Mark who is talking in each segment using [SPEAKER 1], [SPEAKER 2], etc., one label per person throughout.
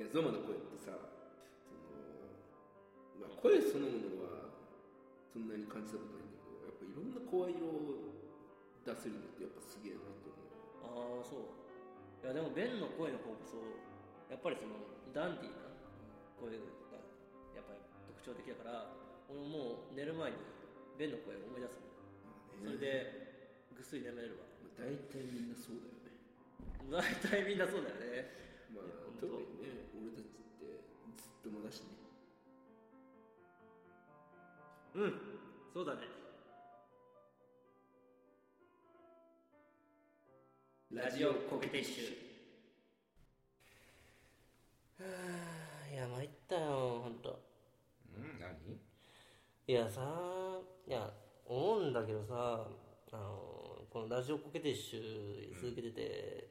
[SPEAKER 1] いやゾマの声ってさその、まあ、声そのものはそんなに感じたことないんだけどやっぱいろんな声色を出せるのってやっぱすげえなと思う。
[SPEAKER 2] ああそう。いやでもベンの声の方こそやっぱりそのダンディーな声がやっぱり特徴的だから俺もう寝る前にベンの声を思い出すの。それでぐっすり眠れるわ。
[SPEAKER 1] まあ、大体みんなそうだよね。
[SPEAKER 2] 大体みんなそうだよね。
[SPEAKER 1] まあ特にねね。
[SPEAKER 2] うんそうだね。ラジオコケティッシュ。はあいや参ったよほんと。
[SPEAKER 3] うん何？
[SPEAKER 2] いやさいや思うんだけどさあのこのラジオコケティッシュ続けてて、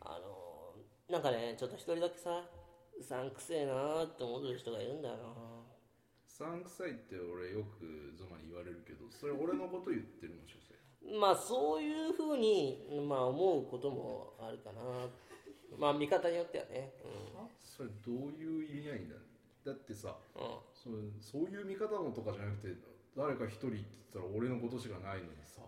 [SPEAKER 2] あのなんかねちょっと一人だけさうさんくせえなーって思ってる人がいるんだよ。な
[SPEAKER 3] うさんくさいって俺よくゾマに言われるけどそれ俺のこと言ってるの所詮
[SPEAKER 2] まあそういうふうに、まあ、思うこともあるかな。まあ見方によってはね。
[SPEAKER 3] それどういう意味合いだだってさ
[SPEAKER 2] うん、うん
[SPEAKER 3] そうそういう見方のとかじゃなくて誰か一人って言ったら俺のことしかないのにさ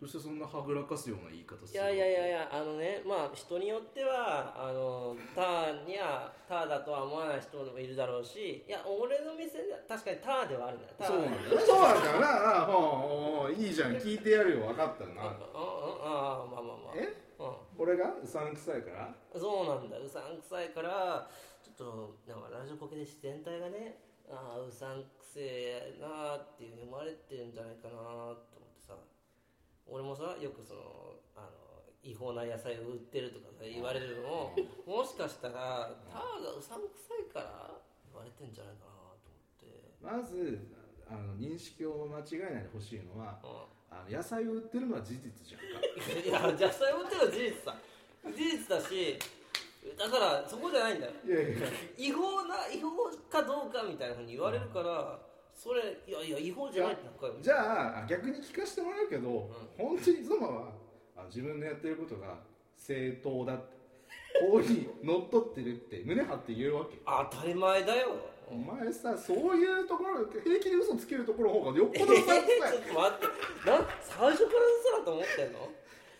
[SPEAKER 3] どうしてそんなはぐらかすような言い方する
[SPEAKER 2] いやいやいやいやあのねまあ人によってはあのターにはターだとは思わない人もいるだろうしいや俺の店では確かにターではあるんだよ。ター
[SPEAKER 3] そうなんだよそうなんだよな。ああほういいじゃん。聞いてやるよ。分かった
[SPEAKER 2] うんうんうん
[SPEAKER 3] な
[SPEAKER 2] ああまあまあまあ。
[SPEAKER 3] え？
[SPEAKER 2] う
[SPEAKER 3] 俺が？うさんくさいから？
[SPEAKER 2] ん、そうなんだうさんくさいからちょっとなんかラジオコケで全体がねああうさんくせえなーっていうふうに思われてるんじゃないかなと俺もさよくそのあの違法な野菜を売ってるとかさ言われるのももしかしたらターがうさんくさいから言われてんじゃないかなと思って。
[SPEAKER 3] まずあの認識を間違えないでほしいのは
[SPEAKER 2] う
[SPEAKER 3] あの野菜を売ってるのは事実じゃんか。
[SPEAKER 2] ん いや野菜売ってるのは事実さ事実だしだからそこじゃないんだよ。
[SPEAKER 3] いやいや。
[SPEAKER 2] 違法な違法かどうかみたいなふうに言われるから、それいやいや違法じゃない
[SPEAKER 3] じゃあ逆に聞かせてもらうけど、本当にゾマはあ自分のやってることが正当だって法にのっとってるって胸張って言えるわけ。
[SPEAKER 2] 当たり前だよ。
[SPEAKER 3] お前さそういうところ平気で嘘つけるところの方がよっぽどさんくさ
[SPEAKER 2] ちょっと待ってな最初から嘘だと思ってんの？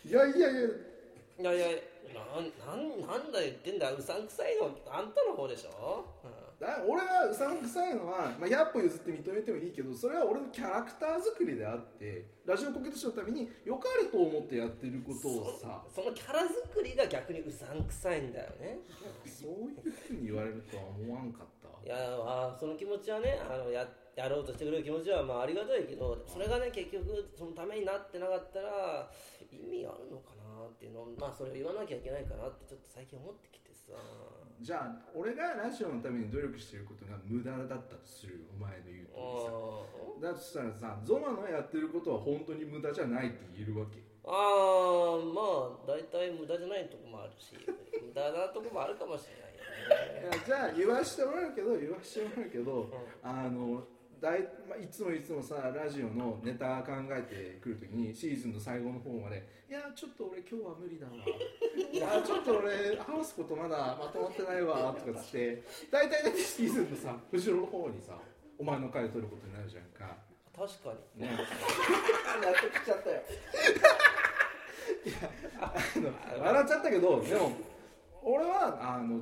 [SPEAKER 3] いいやいやいや
[SPEAKER 2] いやいやなんなんなんだ言ってんだうさんくさいのあんたの方でしょ、うん
[SPEAKER 3] だ俺がうさんくさいのは、まあ、100歩譲って認めてもいいけどそれは俺のキャラクター作りであってラジオコケットショーのために良かれと思ってやってることをさ。
[SPEAKER 2] そのキャラ作りが逆にうさんくさいんだよね。
[SPEAKER 3] そういうふうに言われるとは思わんかった。
[SPEAKER 2] いやあその気持ちはねあのややろうとしてくれる気持ちはまあありがたいけどそれがね結局そのためになってなかったら意味あるのかなっていうのをまあそれを言わなきゃいけないかなってちょっと最近思ってきてさ。
[SPEAKER 3] じゃあ俺がラジオのために努力してることが無駄だったとするよお前の言う通りさ。だとしたらさゾマのやってることは本当に無駄じゃないって言えるわけ？
[SPEAKER 2] ああーまあ大体無駄じゃないとこもあるし無駄なとこもあるかもしれないよね。
[SPEAKER 3] いやじゃあ言わしてもらうけど言わしてもらうけど、あのだいまあ、いつもいつもさラジオのネタ考えてくるときにシーズンの最後の方まで「いやちょっと俺今日は無理だわ」いやちょっと俺話すことまだまとまってないわ」とかつって大体だってシーズンのさ後ろの方にさお前の回を取ることになるじゃんか。
[SPEAKER 2] 確かに。
[SPEAKER 3] ね。
[SPEAKER 2] 納得しちゃったよ
[SPEAKER 3] あの笑っちゃったけどでも俺はあの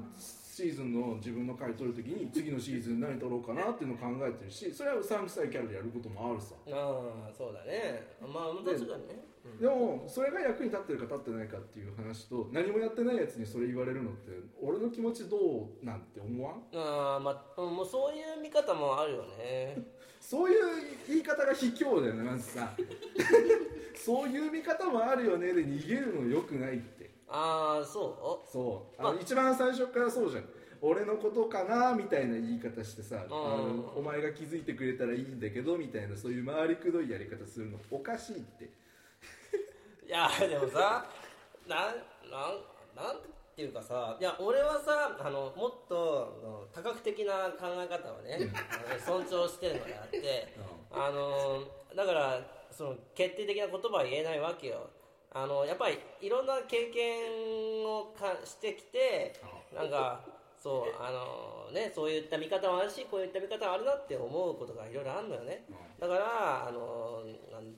[SPEAKER 3] シーズンの自分の回取るときに次のシーズン何取ろうかなっていうのを考えてるしそれはうさんくさいキャラでやることもあるさ。
[SPEAKER 2] ああそうだね。まあ確かにね。
[SPEAKER 3] でもそれが役に立ってるか立ってないかっていう話と何もやってないやつにそれ言われるのって俺の気持ちどうなんて思わん？
[SPEAKER 2] ああまあうんもうそういう見方もあるよね。
[SPEAKER 3] そういう言い方が卑怯だよねまずさ。そういう見方もあるよねで逃げるのよくないって
[SPEAKER 2] ああそ
[SPEAKER 3] そう。あ
[SPEAKER 2] ま
[SPEAKER 3] 一番最初からそうじゃん。俺のことかなみたいな言い方してさ、お前が気づいてくれたらいいんだけどみたいなそういう回りくどいやり方するのおかしいって。
[SPEAKER 2] う いやでもさなんなんなんていうかさいや俺はさあのもっと多角的な考え方をね尊重してるのであって あのだからその決定的な言葉は言えないわけよあのやっぱりいろんな経験をかしてきてなんかそうあのねそういった見方もあるしこういった見方もあるなって思うことがいろいろあるのよね。だからあの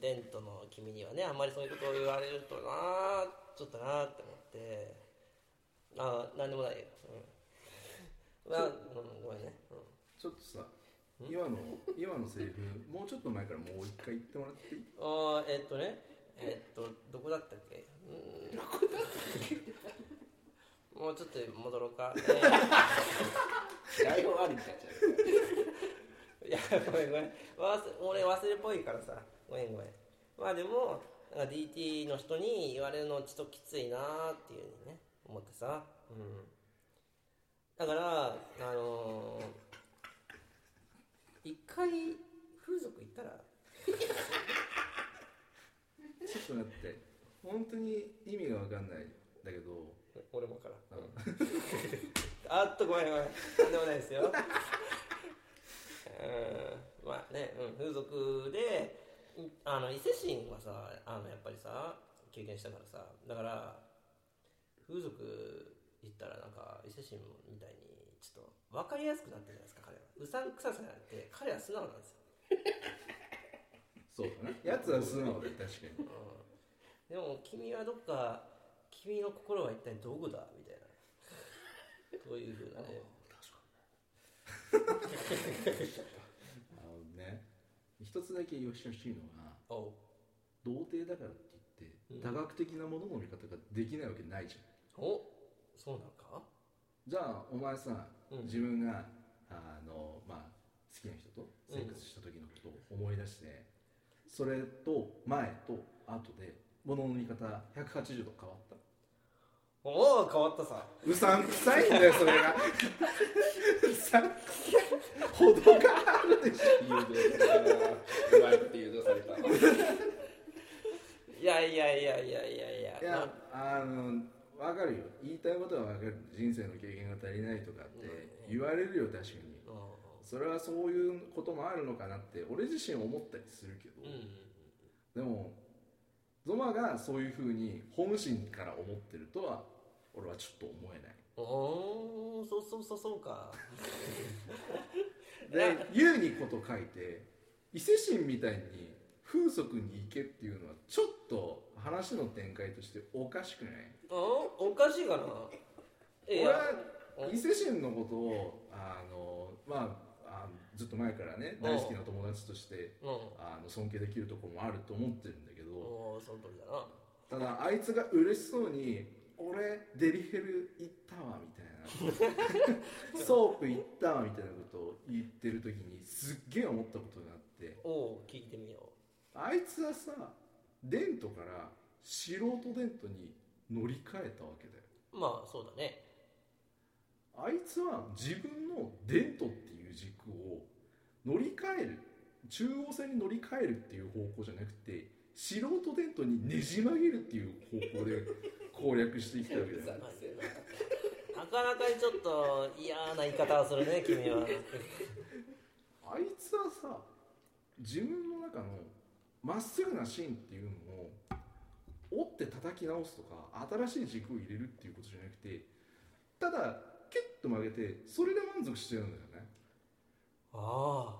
[SPEAKER 2] デントの君にはねあんまりそういうことを言われるとなちょっとなって思って。あ何でもないよ、うん。まあ、うん、ごめんね、うん、
[SPEAKER 3] ちょっとさ今の今のセリフもうちょっと前からもう一回言ってもらっていい？
[SPEAKER 2] ああえっとねえっとどこだったっけ？うん。どこだったっけもうちょっと戻ろうか、えー、
[SPEAKER 1] 台本ありになっちゃ
[SPEAKER 2] う。いやごめんごめん。忘俺忘れっぽいからさ。ごめんごめん。まあでもなんか DT の人に言われるのちょっときついなっていうにね思ってさ、うん、だからあのー、一回風俗行ったら？
[SPEAKER 3] ちょっと待って。本当に意味が分かんないだけど。
[SPEAKER 2] 俺もから。あっとごめんごめん。なんでもないですよ。うん。まあね、うん、風俗であの伊勢神はさあのやっぱりさ経験したからさ。だから風俗行ったらなんか伊勢神みたいにちょっと分かりやすくなってるじゃないですか彼は。うさんくささじゃなくて彼は素直なんですよ
[SPEAKER 3] そうだね。やつは素直で確かに、うん、
[SPEAKER 2] でも君はどっか君の心は一体どこだ？みたいな。そういうふうなね。
[SPEAKER 3] あ のね一つだけ言わしてほしいのは童貞だからって言って、うん、多角的なものの見方ができないわけないじゃん。
[SPEAKER 2] おそうなんか？
[SPEAKER 3] じゃあお前さ、うん、自分があの、まあ、好きな人とセックスした時のことを思い出して、それと前と後で物の見方180度変わった。
[SPEAKER 2] おお変わったさ。
[SPEAKER 3] うさんくさいんだよそれが。うさんくさい。ほどがあるでしょうまいこと誘導された
[SPEAKER 2] いやいやいやいやいやいや。
[SPEAKER 3] いやあの分かるよ。言いたいことは分かる。人生の経験が足りないとかって言われるよ確かにそれはそういうこともあるのかなって俺自身思ったりするけど、でもゾマがそういうふうに本心から思ってるとは俺はちょっと思えない。
[SPEAKER 2] おおそうそうそうそうか。
[SPEAKER 3] で「言うに事欠いて伊勢神みたいに風俗に行けっていうのはちょっと話の展開としておかしくない？
[SPEAKER 2] おおかしいかな。
[SPEAKER 3] 俺は伊勢神のことをあのまあずっと前からね大好きな友達としてあの尊敬できるところもあると思ってるんだけど
[SPEAKER 2] その通りだな。
[SPEAKER 3] ただあいつが嬉しそうに「俺デリヘル行ったわ」みたいな。ソープ行ったわみたいなことを言ってる時にすっげえ思ったことがあって。
[SPEAKER 2] おお聞いてみよ
[SPEAKER 3] う。あいつはさデントから素人デントに乗り換えたわけだよ。
[SPEAKER 2] まあそうだね
[SPEAKER 3] あいつは自分のデントっていう軸を乗り換える中央線に乗り換えるっていう方向じゃなくて素人デントにねじ曲げるっていう方向で 攻略してきたわけだ。よ。
[SPEAKER 2] なかなかにちょっと嫌な言い方をするね君は。
[SPEAKER 3] あいつはさ自分の中のまっすぐな芯っていうのを折って叩き直すとか新しい軸を入れるっていうことじゃなくてただと曲げてそれで満足してるんだよね。
[SPEAKER 2] ああ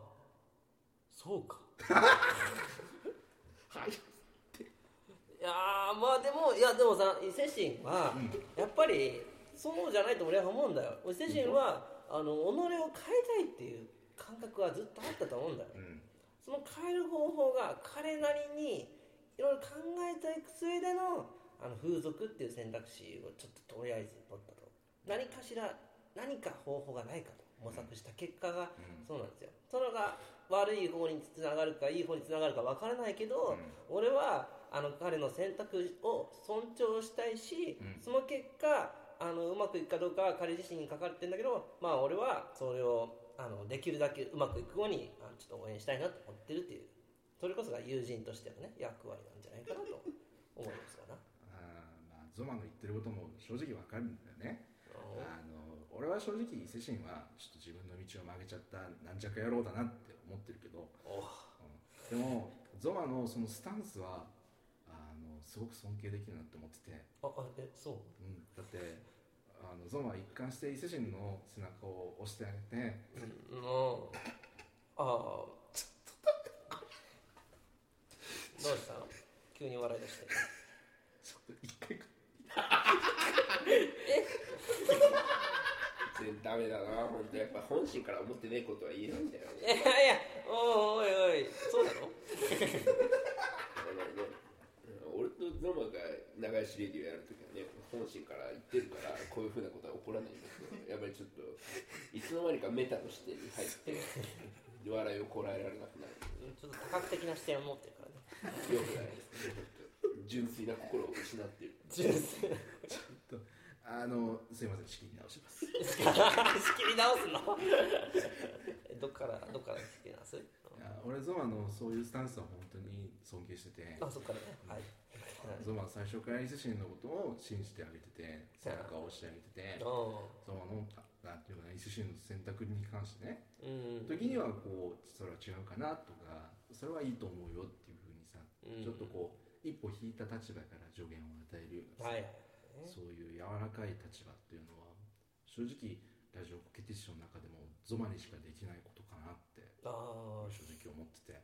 [SPEAKER 2] そうか。
[SPEAKER 3] はい
[SPEAKER 2] いやまあでもいやでもさ伊勢神はやっぱりそうじゃないと俺は思うんだよ。伊勢神はあの己を変えたいっていう感覚はずっとあったと思うんだよ、うん、その変える方法が彼なりにいろいろ考えたいく上でのあの風俗っていう選択肢をちょっととりあえず取ったと。何かしら何か方法がないかと模索した結果がそうなんですよ、それが悪い方につながるかいい方につながるか分からないけど、俺はあの彼の選択を尊重したいし、うん、その結果あのうまくいくかどうかは彼自身にかかってるんだけど、まあ、俺はそれをあのできるだけうまくいくようにあちょっと応援したいなと思ってるっていうそれこそが友人としての、ね、役割なんじゃないかなと思いますかな。
[SPEAKER 3] あ、まあ、ゾマの言ってることも正直わかるんだよね。あの俺は正直伊勢神はちょっと自分の道を曲げちゃった軟弱野郎だなって思ってるけど、う。ん、でもゾマのそのスタンスはあのすごく尊敬できるなって思ってて。
[SPEAKER 2] ああえそう、
[SPEAKER 3] うん、だってああのゾマは一貫して伊勢神の背中を押してあげて。
[SPEAKER 2] うん。ああちょっとどうした？の急に笑い出して。
[SPEAKER 3] ちょっと一回
[SPEAKER 1] 然ダメだな本当やっぱ本心から思ってねえことは言えないんだよね。
[SPEAKER 2] いやいやおいおいおいそうなの
[SPEAKER 1] 俺とゾマが流しレディオやるときはね本心から言ってるからこういうふうなことは起こらないんだけどやっぱりちょっといつの間にかメタの視点に入って笑いをこらえられなくなる
[SPEAKER 2] ちょっと多角的な視点を持ってるからね。
[SPEAKER 1] よくないですね。純粋な心を失っている。
[SPEAKER 2] 純粋
[SPEAKER 3] あのすいません仕切り直します。
[SPEAKER 2] 仕切り直すの？えどっからどっから仕切り直す？
[SPEAKER 3] いや俺ゾマのそういうスタンスは本当に尊敬してて。
[SPEAKER 2] あそっからね。はい。
[SPEAKER 3] ゾマは最初から伊勢神のことを信じてあげてて背中を押してあげてて。
[SPEAKER 2] お
[SPEAKER 3] ゾマのなんていうかな伊勢神の選択に関してね。
[SPEAKER 2] うん。
[SPEAKER 3] 時にはこうそれは違うかなとかそれはいいと思うよっていうふうにさ、
[SPEAKER 2] うん。
[SPEAKER 3] ちょっとこう一歩引いた立場から助言を与えるようなさ、
[SPEAKER 2] はい
[SPEAKER 3] そういう柔らかい立場っていうのは正直ラジオコケティッションの中でもゾマにしかできないことかなって正直思ってて。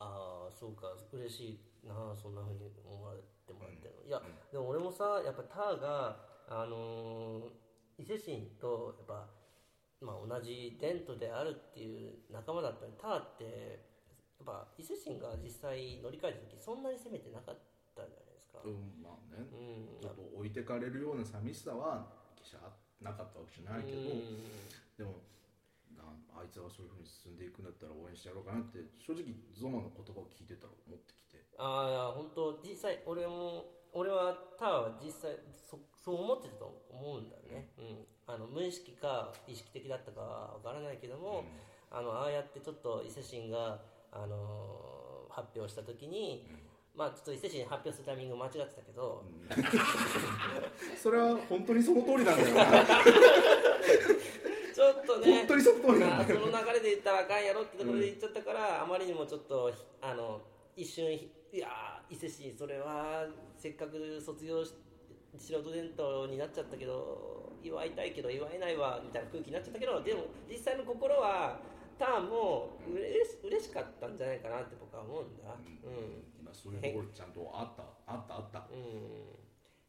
[SPEAKER 2] あーそうか。嬉しいなそんなふうに思われてもらってるの、いや
[SPEAKER 3] うん。
[SPEAKER 2] でも俺もさやっぱターがあのー伊勢神とやっぱまあ同じ伝統であるっていう仲間だったのにターってやっぱ伊勢神が実際乗り換えた時そんなに攻めてなかったんじゃない。ですか。
[SPEAKER 3] うんまあね。
[SPEAKER 2] うん。
[SPEAKER 3] ちょっと置いてかれるような寂しさは決してなかったわけじゃないけど、
[SPEAKER 2] うん。
[SPEAKER 3] でもなあいつがそういうふうに進んでいくんだったら応援してやろうかなって正直ゾマの言葉を聞いてたら思ってきて。
[SPEAKER 2] ああ本当実際俺も俺はターは実際そそう思ってたと思うんだよね、うん。あの無意識か意識的だったかは分からないけども、あのああやってちょっと伊勢神が、あのー発表した時に、まあちょっと伊勢神発表するタイミング間違ってたけど、
[SPEAKER 3] それは本当にその通りなんだよ。な
[SPEAKER 2] ちょっとね。
[SPEAKER 3] 本当にその通りなんだよ。
[SPEAKER 2] まあその流れで言ったらあかんやろってところで言っちゃったから、あまりにもちょっとあの一瞬いやー伊勢神それはせっかく卒業し素人伝統になっちゃったけど祝いたいけど祝えないわみたいな空気になっちゃったけどでも実際の心はターンもうれし嬉しかったんじゃないかなって僕は思うんだ。うん、
[SPEAKER 3] まあそういうところちゃんとあったあったあった。
[SPEAKER 2] うん。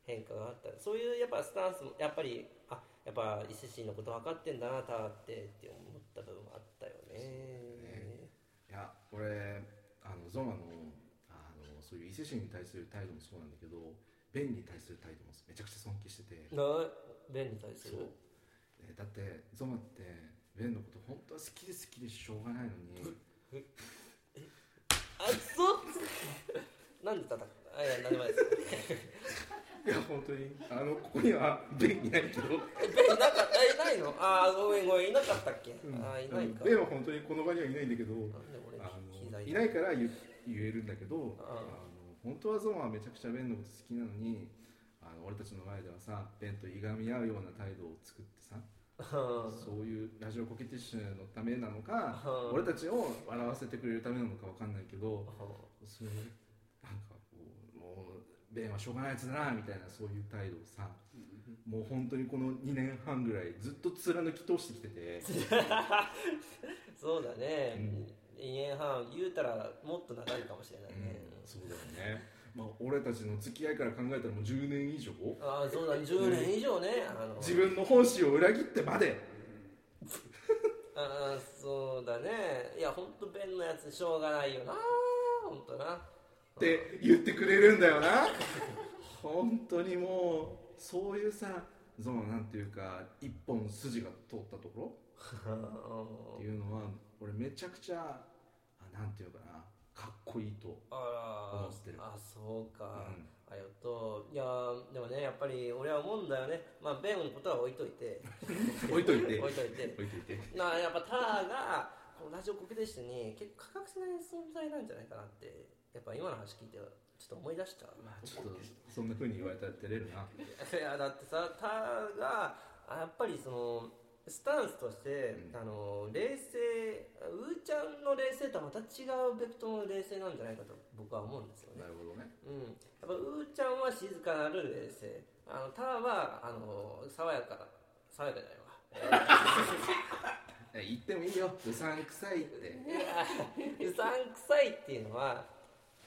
[SPEAKER 2] 変化があった。そういうやっぱスタンスもやっぱりあやっぱ伊勢神のこと分かってんだなターってって思った部分もあったよね。
[SPEAKER 3] いや俺あのゾマのあのそういう伊勢神に対する態度もそうなんだけどベンに対する態度もめちゃくちゃ尊敬してて。
[SPEAKER 2] なベンに対する。
[SPEAKER 3] えだってゾマってベンのこと本当は好きで好きでしょうがないのに。
[SPEAKER 2] あそう。なんで叩くあいや何でもないです。
[SPEAKER 3] いや本当にあのここにはベンいないけど、
[SPEAKER 2] えベンいなかった？えいないの？あーごめんごめんいなかったっけ、あーいないか。
[SPEAKER 3] ベンは本当にこの場にはいないんだけどいないから言言えるんだけど
[SPEAKER 2] あ
[SPEAKER 3] あ。の本当はゾマはめちゃくちゃベンのこと好きなのにあの俺たちの前ではさベンといがみ合うような態度を作ってさそういうラジオコケティッシュのためなのか
[SPEAKER 2] うん。
[SPEAKER 3] 俺たちを笑わせてくれるためなのかわかんないけどそういうなんかこうもうベンはしょうがないやつだなみたいなそういう態度をさもう本当にこの2年半ぐらいずっと貫き通してきてて
[SPEAKER 2] そうだね、2年半言うたらもっと長いかもしれないね、
[SPEAKER 3] そうだよね、まあ、俺たちの付き合いから考えたらもう10年以上？
[SPEAKER 2] ああそうだ10年以上ね。あの。
[SPEAKER 3] 自分の本心を裏切ってまで。
[SPEAKER 2] ああそうだね。いや本当ベンのやつしょうがないよな本当な。
[SPEAKER 3] って言ってくれるんだよな。本当にもうそういうさそのなんていうか一本筋が通ったところ？っていうのは俺めちゃくちゃあなんていうかなかっこいいと
[SPEAKER 2] あ
[SPEAKER 3] 思ってる。
[SPEAKER 2] ああそうか、
[SPEAKER 3] うん。
[SPEAKER 2] ありがと。ういやでもねやっぱり俺は思うんだよね。まあベンのことは 置いといて。
[SPEAKER 3] 置いといて。
[SPEAKER 2] 置いといて。
[SPEAKER 3] 置いといて。
[SPEAKER 2] なあやっぱターがこのラジオコケでしてに結構欠かせない存在なんじゃないかなってやっぱ今の話聞いてちょっと思い出した
[SPEAKER 3] まあちょっとそんな風に言われたら照れるな。い
[SPEAKER 2] やだってさターがあやっぱりそのスタンスとして、
[SPEAKER 3] うん。
[SPEAKER 2] あの冷静うーちゃんの冷静とはまた違うベクトルの冷静なんじゃないかと僕は思うんですよね。
[SPEAKER 3] なるほどね。
[SPEAKER 2] うん、やっぱうーちゃんは静かなる冷静。あのターはあの爽やか爽やかじゃないわ。
[SPEAKER 3] え言ってもいいよ。うさんくさいって。
[SPEAKER 2] うさんくさいっていうのは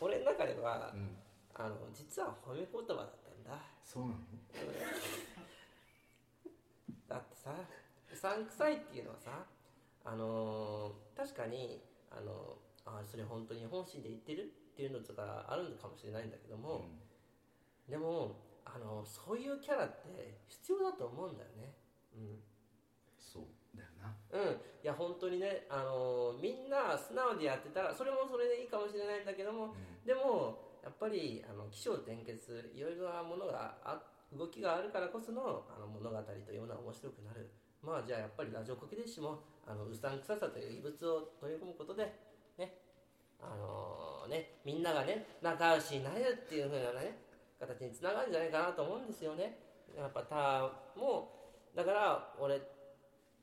[SPEAKER 2] 俺の中では
[SPEAKER 3] うん。
[SPEAKER 2] あの実は褒め言葉だったんだ。
[SPEAKER 3] そうなの？
[SPEAKER 2] だってさうさんくさいっていうのはさあのー確かにあのあそれ本当に本心で言ってるっていうのとかあるのかもしれないんだけども、でもあのそういうキャラって必要だと思うんだよね
[SPEAKER 3] そうだよな
[SPEAKER 2] うん、いや本当にねあのみんな素直でやってたらそれもそれでいいかもしれないんだけどもでもやっぱりあの起承転結いろいろなものがあ動きがあるからこそのあの物語というのは面白くなるまあじゃあやっぱりラジオコケデッシュもあのうさんくささという異物を取り込むことでねあのねみんながね仲良しになれるっていう風なね形につながるんじゃないかなと思うんですよね。やっぱターもだから俺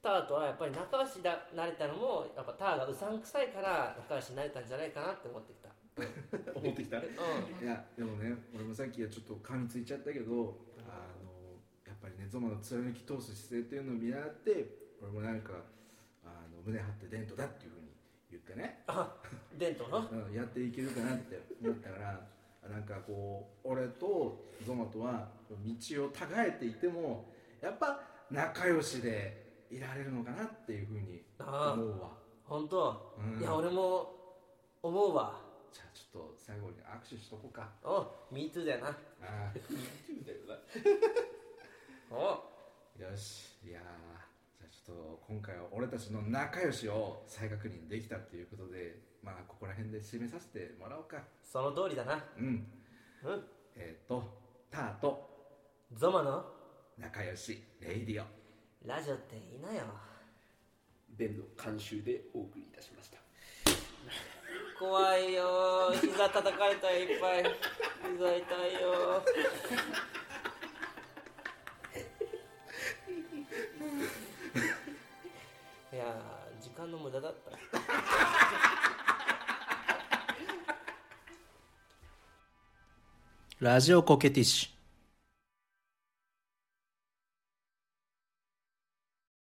[SPEAKER 2] ターとはやっぱり仲良しだなれたのもやっぱターがうさんくさいから仲良しになれたんじゃないかなって思ってきた。
[SPEAKER 3] 思ってきた。い
[SPEAKER 2] うん。
[SPEAKER 3] やでもね俺もさっきはちょっと噛みついちゃったけどゾマの貫き通す姿勢っていうのを見習って俺もなんかあの胸張ってデントだっていうふうに言ってね、
[SPEAKER 2] あ伝統の
[SPEAKER 3] うん、やっていけるかなって思ったから なんかこう俺とゾマとは道を違えていてもやっぱ仲良しでいられるのかなっていうふうに
[SPEAKER 2] ああ
[SPEAKER 3] 思うわ、
[SPEAKER 2] 本当、
[SPEAKER 3] うん。
[SPEAKER 2] いや俺も思うわ。
[SPEAKER 3] じゃあちょっと最後に握手しとこうか。
[SPEAKER 2] お MeToo だよな。
[SPEAKER 3] ああ
[SPEAKER 1] だよな。
[SPEAKER 2] お
[SPEAKER 3] よしいやーじゃあちょっと今回は俺たちの仲良しを再確認できたっていうことでまあここら辺で締めさせてもらおうか。
[SPEAKER 2] その通りだな。
[SPEAKER 3] うん。
[SPEAKER 2] うん。
[SPEAKER 3] えっ、とターと
[SPEAKER 2] ゾマの？
[SPEAKER 3] 仲良しレイディオ。
[SPEAKER 2] ラジオっていいなよ。
[SPEAKER 1] ベンの監修でお送りいたしました。
[SPEAKER 2] 怖いよ膝叩かれたよいっぱい。膝痛いよやー時間の無駄だった。
[SPEAKER 3] ラジオコケティッシュ。